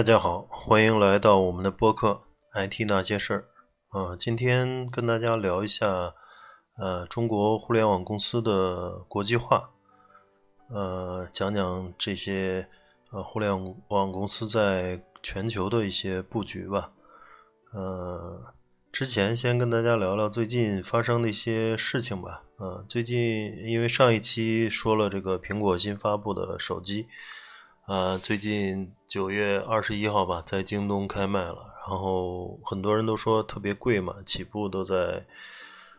大家好，欢迎来到我们的播客《IT 那些事儿》啊，今天跟大家聊一下，呃，中国互联网公司的国际化，呃，讲讲这些呃互联网公司在全球的一些布局吧。呃，之前先跟大家聊聊最近发生的一些事情吧。呃，最近因为上一期说了这个苹果新发布的手机。呃，最近九月二十一号吧，在京东开卖了，然后很多人都说特别贵嘛，起步都在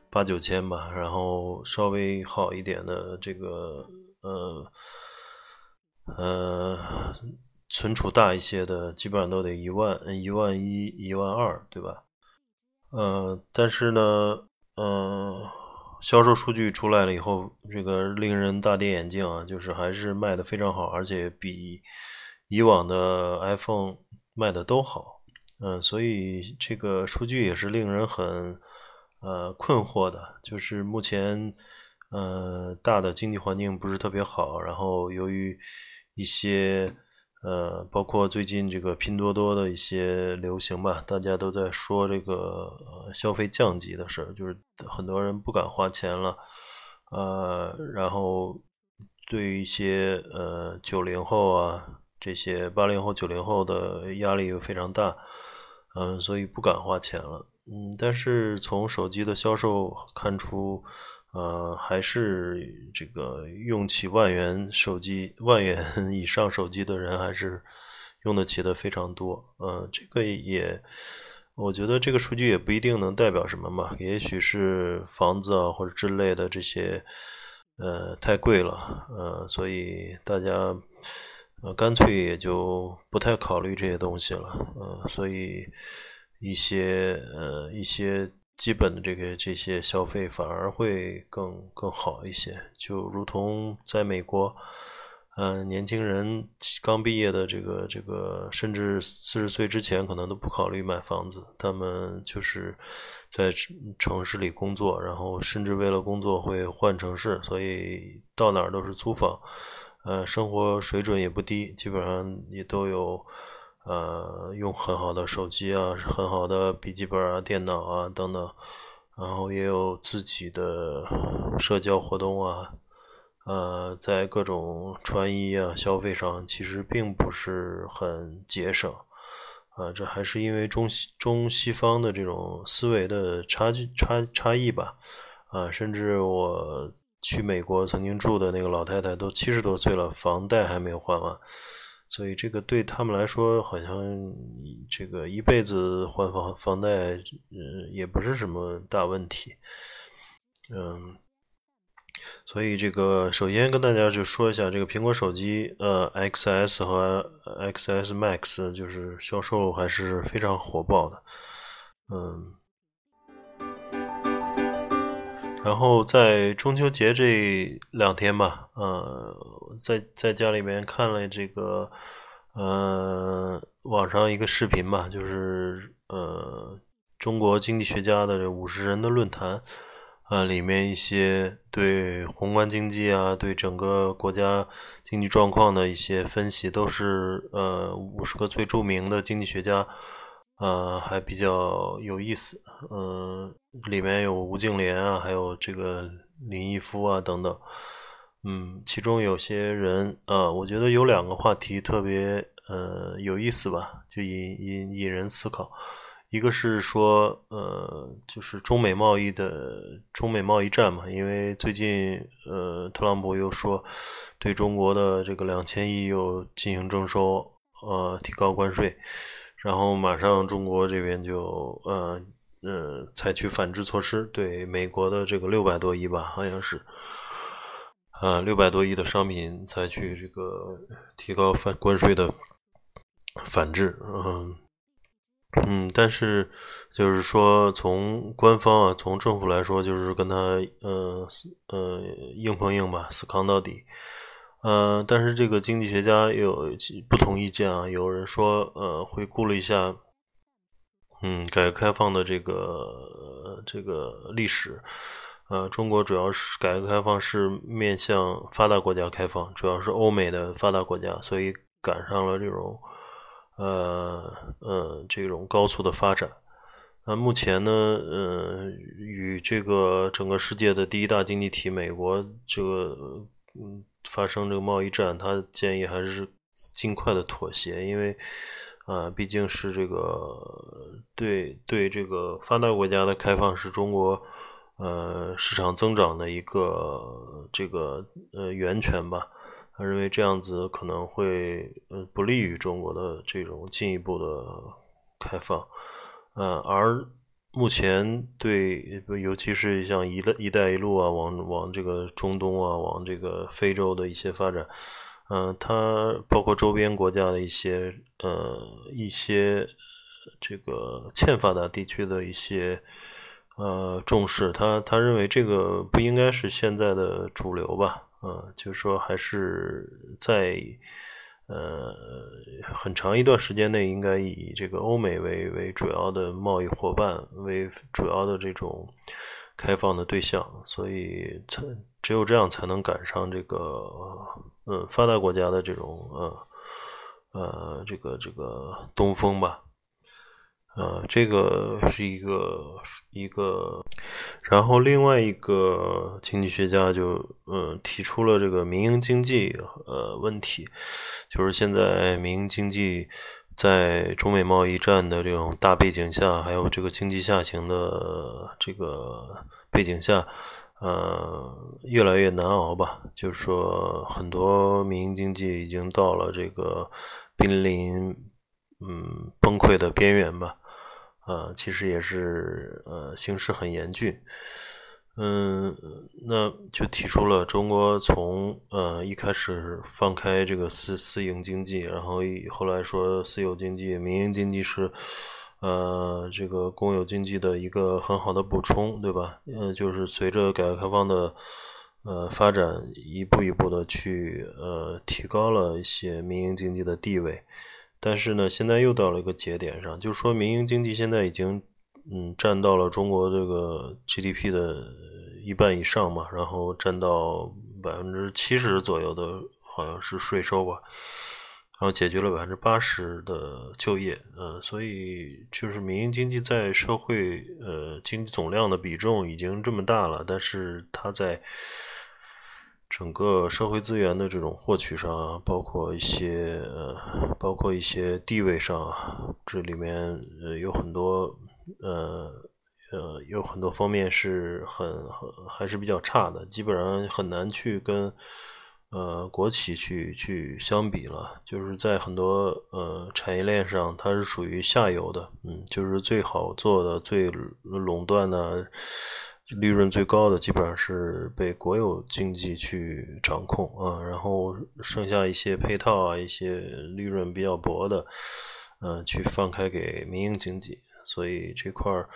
八九千吧，然后稍微好一点的这个呃呃存储大一些的，基本上都得一万一万一一万二，对吧？呃，但是呢，嗯。销售数据出来了以后，这个令人大跌眼镜啊，就是还是卖的非常好，而且比以往的 iPhone 卖的都好。嗯，所以这个数据也是令人很呃困惑的，就是目前呃大的经济环境不是特别好，然后由于一些。呃，包括最近这个拼多多的一些流行吧，大家都在说这个消费降级的事儿，就是很多人不敢花钱了，呃，然后对于一些呃九零后啊，这些八零后、九零后的压力又非常大，嗯，所以不敢花钱了，嗯，但是从手机的销售看出。呃，还是这个用起万元手机、万元 以上手机的人，还是用得起的非常多。呃，这个也，我觉得这个数据也不一定能代表什么嘛。也许是房子啊或者之类的这些，呃，太贵了，呃，所以大家呃干脆也就不太考虑这些东西了。呃，所以一些呃一些。基本的这个这些消费反而会更更好一些，就如同在美国，嗯，年轻人刚毕业的这个这个，甚至四十岁之前可能都不考虑买房子，他们就是在城市里工作，然后甚至为了工作会换城市，所以到哪儿都是租房，呃，生活水准也不低，基本上也都有。呃，用很好的手机啊，很好的笔记本啊、电脑啊等等，然后也有自己的社交活动啊，呃，在各种穿衣啊、消费上，其实并不是很节省，啊，这还是因为中西中西方的这种思维的差距差差异吧，啊，甚至我去美国曾经住的那个老太太都七十多岁了，房贷还没有还完。所以这个对他们来说，好像这个一辈子还房房贷，嗯，也不是什么大问题，嗯。所以这个首先跟大家就说一下，这个苹果手机，呃，XS 和 XS Max 就是销售还是非常火爆的，嗯。然后在中秋节这两天吧，呃，在在家里面看了这个，呃，网上一个视频吧，就是呃，中国经济学家的这五十人的论坛，呃，里面一些对宏观经济啊，对整个国家经济状况的一些分析，都是呃五十个最著名的经济学家。呃，还比较有意思，嗯，里面有吴敬琏啊，还有这个林毅夫啊等等，嗯，其中有些人，呃，我觉得有两个话题特别，呃，有意思吧，就引引引人思考，一个是说，呃，就是中美贸易的中美贸易战嘛，因为最近，呃，特朗普又说对中国的这个两千亿又进行征收，呃，提高关税。然后马上中国这边就呃呃采取反制措施，对美国的这个六百多亿吧，好像是，啊，六百多亿的商品采取这个提高反关税的反制，嗯嗯，但是就是说从官方啊，从政府来说，就是跟他呃呃硬碰硬吧，死扛到底。呃，但是这个经济学家有不同意见啊，有人说呃回顾了一下，嗯，改革开放的这个这个历史。呃，中国主要是改革开放是面向发达国家开放，主要是欧美的发达国家，所以赶上了这种，呃呃这种高速的发展。那目前呢，呃，与这个整个世界的第一大经济体美国这个嗯发生这个贸易战，他建议还是尽快的妥协，因为啊，毕竟是这个对对这个发达国家的开放是中国。呃，市场增长的一个这个呃源泉吧，他认为这样子可能会呃不利于中国的这种进一步的开放，呃，而目前对尤其是像一带一带一路啊，往往这个中东啊，往这个非洲的一些发展，嗯，它包括周边国家的一些呃一些这个欠发达地区的一些。呃，重视他，他认为这个不应该是现在的主流吧？嗯，就是说还是在呃很长一段时间内，应该以这个欧美为为主要的贸易伙伴，为主要的这种开放的对象，所以才只有这样才能赶上这个嗯发达国家的这种呃呃这个这个东风吧。呃，这个是一个一个，然后另外一个经济学家就呃提出了这个民营经济呃问题，就是现在民营经济在中美贸易战的这种大背景下，还有这个经济下行的这个背景下，呃，越来越难熬吧。就是说，很多民营经济已经到了这个濒临嗯崩溃的边缘吧。啊，其实也是呃，形势很严峻，嗯，那就提出了中国从呃一开始放开这个私私营经济，然后后来说私有经济、民营经济是呃这个公有经济的一个很好的补充，对吧？嗯，就是随着改革开放的呃发展，一步一步的去呃提高了一些民营经济的地位。但是呢，现在又到了一个节点上，就是说民营经济现在已经，嗯，占到了中国这个 GDP 的一半以上嘛，然后占到百分之七十左右的，好像是税收吧，然后解决了百分之八十的就业，呃，所以就是民营经济在社会呃经济总量的比重已经这么大了，但是它在。整个社会资源的这种获取上，包括一些，包括一些地位上，这里面呃有很多，呃呃有很多方面是很很还是比较差的，基本上很难去跟呃国企去去相比了。就是在很多呃产业链上，它是属于下游的，嗯，就是最好做的、最垄断的。利润最高的基本上是被国有经济去掌控啊，然后剩下一些配套啊，一些利润比较薄的，嗯，去放开给民营经济。所以这块儿，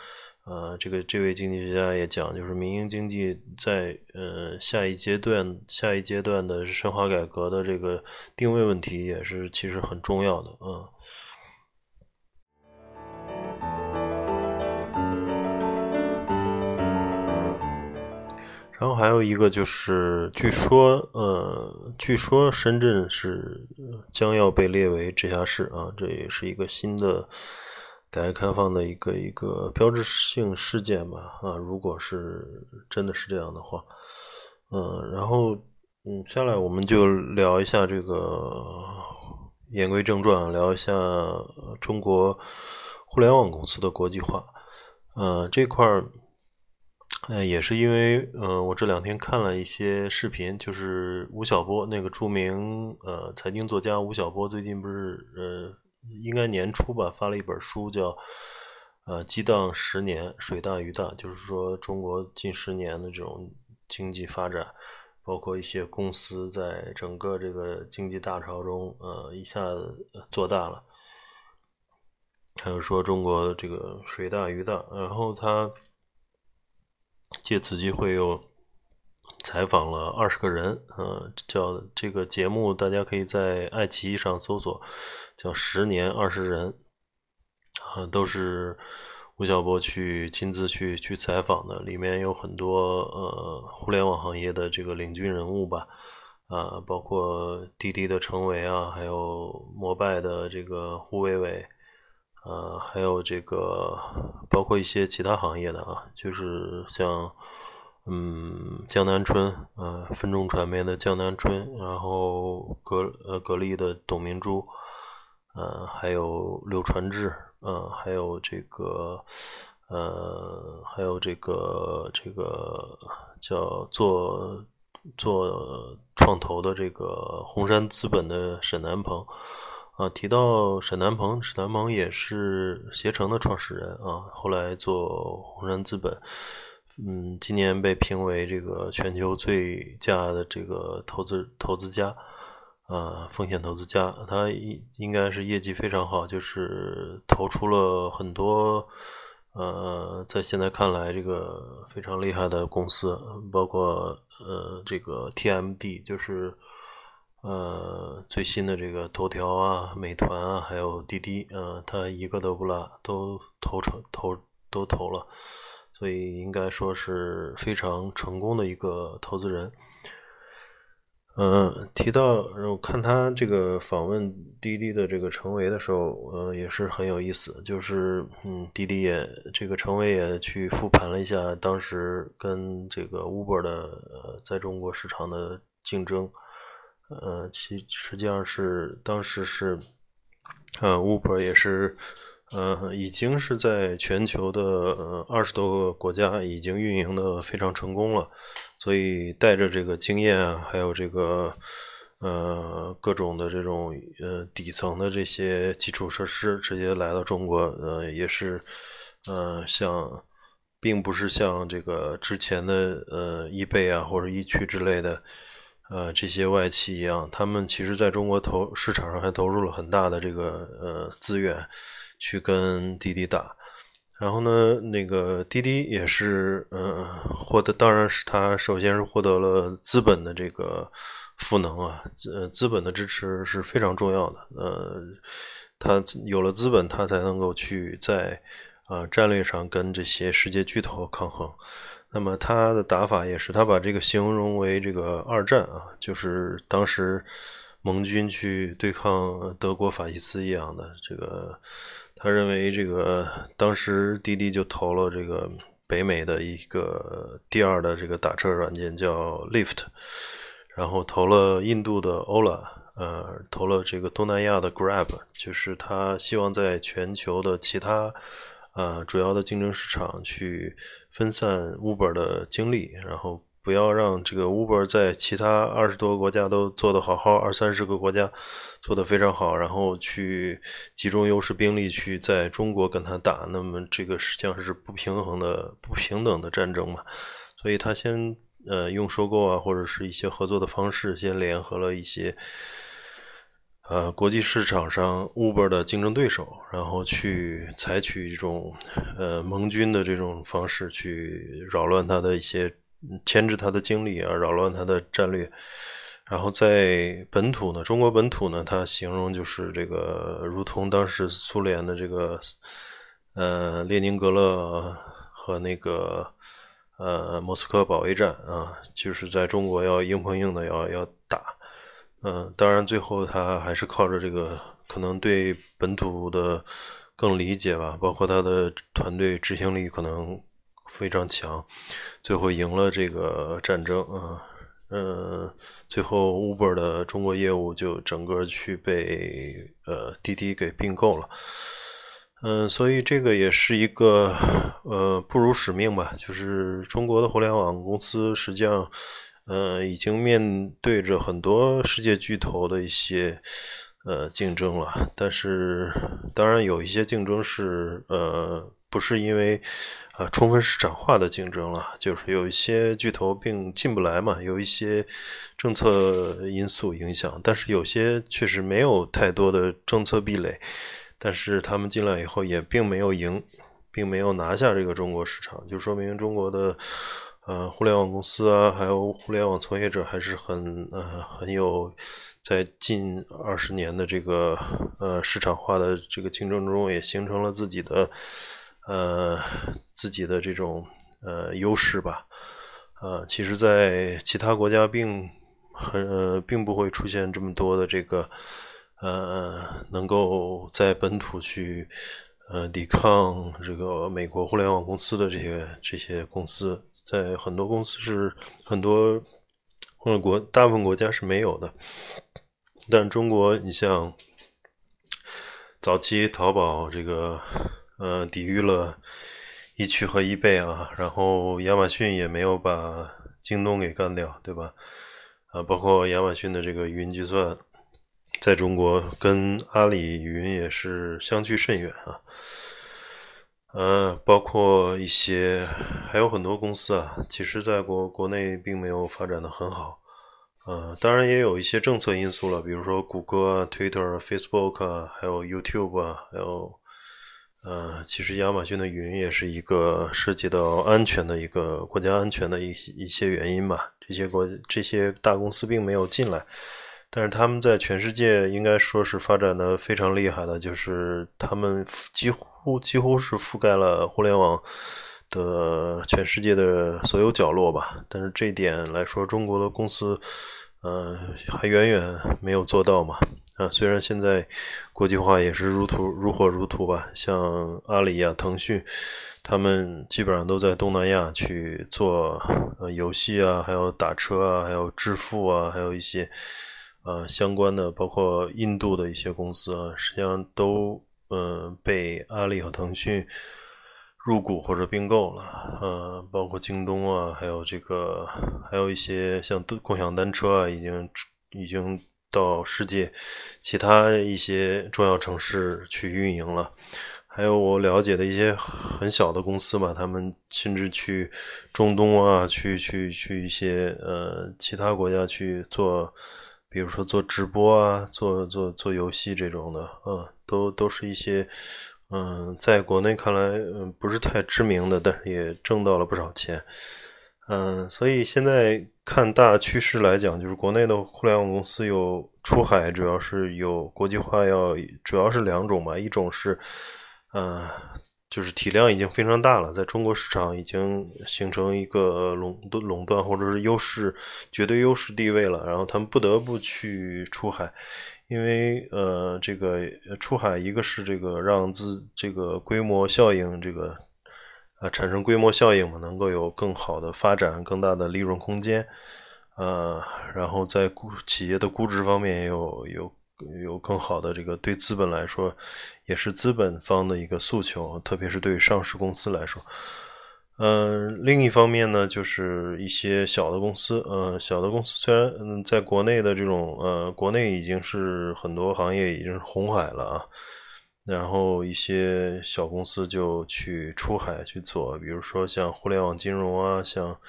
呃，这个这位经济学家也讲，就是民营经济在呃下一阶段、下一阶段的深化改革的这个定位问题，也是其实很重要的，嗯。然后还有一个就是，据说，呃，据说深圳是将要被列为直辖市啊，这也是一个新的改革开放的一个一个标志性事件吧啊，如果是真的是这样的话，嗯，然后嗯，下来我们就聊一下这个言归正传，聊一下中国互联网公司的国际化，呃，这块儿。嗯，也是因为，呃，我这两天看了一些视频，就是吴晓波那个著名呃财经作家吴晓波，最近不是呃应该年初吧发了一本书，叫呃激荡十年，水大鱼大，就是说中国近十年的这种经济发展，包括一些公司在整个这个经济大潮中，呃，一下子做大了。还有说中国这个水大鱼大，然后他借此机会又采访了二十个人，呃，叫这个节目大家可以在爱奇艺上搜索，叫《十年二十人》，啊，都是吴晓波去亲自去去采访的，里面有很多呃互联网行业的这个领军人物吧，啊，包括滴滴的程维啊，还有摩拜的这个胡伟伟。呃，还有这个，包括一些其他行业的啊，就是像，嗯，江南春，呃，分众传媒的江南春，然后格呃格力的董明珠，呃，还有柳传志，呃，还有这个，呃，还有这个这个叫做做创投的这个红杉资本的沈南鹏。啊，提到沈南鹏，沈南鹏也是携程的创始人啊，后来做红杉资本，嗯，今年被评为这个全球最佳的这个投资投资家，啊，风险投资家，他应应该是业绩非常好，就是投出了很多，呃，在现在看来这个非常厉害的公司，包括呃这个 TMD，就是。呃，最新的这个头条啊、美团啊，还有滴滴，呃，他一个都不落，都投成投都投了，所以应该说是非常成功的一个投资人。嗯，提到我看他这个访问滴滴的这个程维的时候，呃，也是很有意思，就是嗯，滴滴也这个程维也去复盘了一下当时跟这个 Uber 的呃在中国市场的竞争。呃，其实际上是当时是，呃，Uber 也是，呃，已经是在全球的呃二十多个国家已经运营的非常成功了，所以带着这个经验啊，还有这个呃各种的这种呃底层的这些基础设施，直接来到中国，呃，也是，呃，像，并不是像这个之前的呃易贝啊或者易趣之类的。呃，这些外企一样，他们其实在中国投市场上还投入了很大的这个呃资源，去跟滴滴打。然后呢，那个滴滴也是，嗯，获得当然是他首先是获得了资本的这个赋能啊，资资本的支持是非常重要的。呃，他有了资本，他才能够去在啊战略上跟这些世界巨头抗衡。那么他的打法也是，他把这个形容为这个二战啊，就是当时盟军去对抗德国法西斯一样的这个。他认为这个当时滴滴就投了这个北美的一个第二的这个打车软件叫 Lyft，然后投了印度的 Ola，呃，投了这个东南亚的 Grab，就是他希望在全球的其他。啊，主要的竞争市场去分散 Uber 的精力，然后不要让这个 Uber 在其他二十多个国家都做得好好，二三十个国家做得非常好，然后去集中优势兵力去在中国跟他打，那么这个实际上是不平衡的、不平等的战争嘛。所以他先呃用收购啊，或者是一些合作的方式，先联合了一些。呃，国际市场上 Uber 的竞争对手，然后去采取一种呃盟军的这种方式去扰乱他的一些牵制他的精力啊，扰乱他的战略。然后在本土呢，中国本土呢，他形容就是这个如同当时苏联的这个呃列宁格勒和那个呃莫斯科保卫战啊，就是在中国要硬碰硬的要要。嗯，当然，最后他还是靠着这个，可能对本土的更理解吧，包括他的团队执行力可能非常强，最后赢了这个战争啊。嗯，最后 Uber 的中国业务就整个去被呃滴滴给并购了。嗯，所以这个也是一个呃不辱使命吧，就是中国的互联网公司实际上。呃，已经面对着很多世界巨头的一些呃竞争了，但是当然有一些竞争是呃不是因为啊充分市场化的竞争了，就是有一些巨头并进不来嘛，有一些政策因素影响，但是有些确实没有太多的政策壁垒，但是他们进来以后也并没有赢，并没有拿下这个中国市场，就说明中国的。呃，互联网公司啊，还有互联网从业者还是很呃很有，在近二十年的这个呃市场化的这个竞争中，也形成了自己的呃自己的这种呃优势吧。呃，其实，在其他国家并很呃并不会出现这么多的这个呃能够在本土去。呃，抵抗这个美国互联网公司的这些这些公司，在很多公司是很多或者国大部分国家是没有的。但中国，你像早期淘宝这个，呃，抵御了易趣和易贝啊，然后亚马逊也没有把京东给干掉，对吧？啊，包括亚马逊的这个云计算。在中国跟阿里云也是相距甚远啊，呃，包括一些还有很多公司啊，其实在国国内并没有发展的很好，呃，当然也有一些政策因素了，比如说谷歌啊、Twitter、Facebook 啊，还有 YouTube 啊，还有呃，其实亚马逊的云也是一个涉及到安全的一个国家安全的一一些原因吧，这些国这些大公司并没有进来。但是他们在全世界应该说是发展的非常厉害的，就是他们几乎几乎是覆盖了互联网的全世界的所有角落吧。但是这一点来说，中国的公司，呃，还远远没有做到嘛。啊，虽然现在国际化也是如图如火如荼吧，像阿里啊、腾讯，他们基本上都在东南亚去做呃游戏啊，还有打车啊，还有支付啊，还有一些。呃，相关的包括印度的一些公司啊，实际上都嗯被阿里和腾讯入股或者并购了。呃，包括京东啊，还有这个还有一些像共享单车啊，已经已经到世界其他一些重要城市去运营了。还有我了解的一些很小的公司吧，他们甚至去中东啊，去去去一些呃其他国家去做。比如说做直播啊，做做做游戏这种的，嗯，都都是一些，嗯，在国内看来，嗯，不是太知名的，但是也挣到了不少钱，嗯，所以现在看大趋势来讲，就是国内的互联网公司有出海，主要是有国际化，要主要是两种吧，一种是，嗯。就是体量已经非常大了，在中国市场已经形成一个垄垄断或者是优势绝对优势地位了，然后他们不得不去出海，因为呃，这个出海一个是这个让自这个规模效应这个啊产生规模效应嘛，能够有更好的发展、更大的利润空间，呃，然后在估企业的估值方面也有有。有更好的这个对资本来说，也是资本方的一个诉求，特别是对上市公司来说。嗯，另一方面呢，就是一些小的公司，呃，小的公司虽然嗯，在国内的这种呃，国内已经是很多行业已经是红海了啊，然后一些小公司就去出海去做，比如说像互联网金融啊，像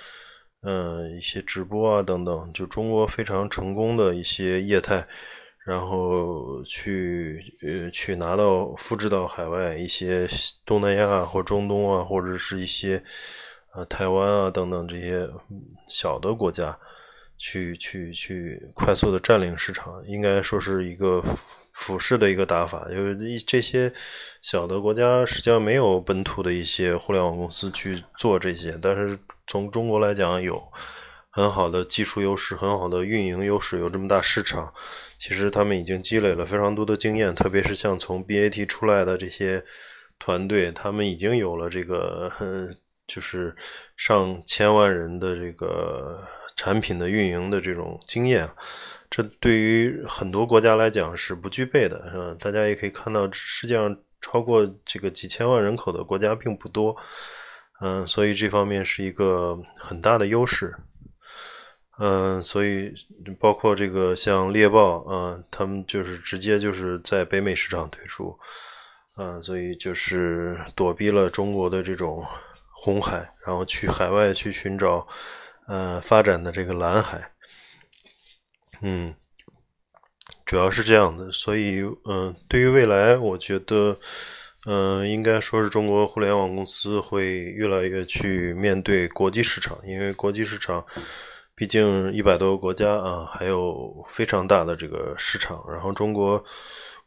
嗯一些直播啊等等，就中国非常成功的一些业态。然后去呃去拿到复制到海外一些东南亚或中东啊，或者是一些呃台湾啊等等这些小的国家，去去去快速的占领市场，应该说是一个俯视的一个打法。因为这些小的国家实际上没有本土的一些互联网公司去做这些，但是从中国来讲有。很好的技术优势，很好的运营优势，有这么大市场，其实他们已经积累了非常多的经验，特别是像从 BAT 出来的这些团队，他们已经有了这个，就是上千万人的这个产品的运营的这种经验，这对于很多国家来讲是不具备的。嗯，大家也可以看到，世界上超过这个几千万人口的国家并不多，嗯，所以这方面是一个很大的优势。嗯，所以包括这个像猎豹，嗯，他们就是直接就是在北美市场推出，嗯，所以就是躲避了中国的这种红海，然后去海外去寻找呃发展的这个蓝海。嗯，主要是这样的，所以嗯，对于未来，我觉得。嗯，应该说是中国互联网公司会越来越去面对国际市场，因为国际市场毕竟一百多个国家啊，还有非常大的这个市场。然后中国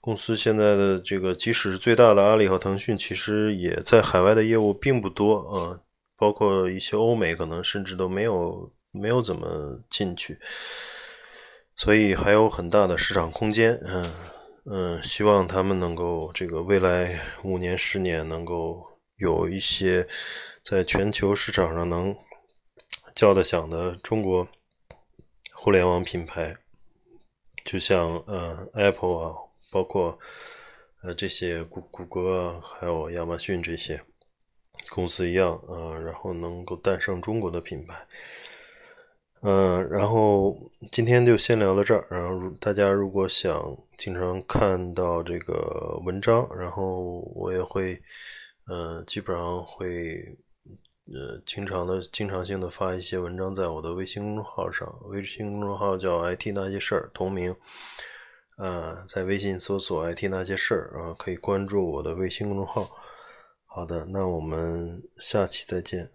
公司现在的这个，即使最大的阿里和腾讯，其实也在海外的业务并不多啊，包括一些欧美，可能甚至都没有没有怎么进去，所以还有很大的市场空间。嗯。嗯，希望他们能够这个未来五年、十年能够有一些在全球市场上能叫的响的中国互联网品牌，就像呃 Apple 啊，包括呃这些谷谷歌啊，还有亚马逊这些公司一样啊，然后能够诞生中国的品牌。嗯，然后今天就先聊到这儿。然后大家如果想经常看到这个文章，然后我也会，嗯，基本上会，呃，经常的、经常性的发一些文章在我的微信公众号上。微信公众号叫 “IT 那些事儿”，同名。啊，在微信搜索 “IT 那些事儿”，啊，可以关注我的微信公众号。好的，那我们下期再见。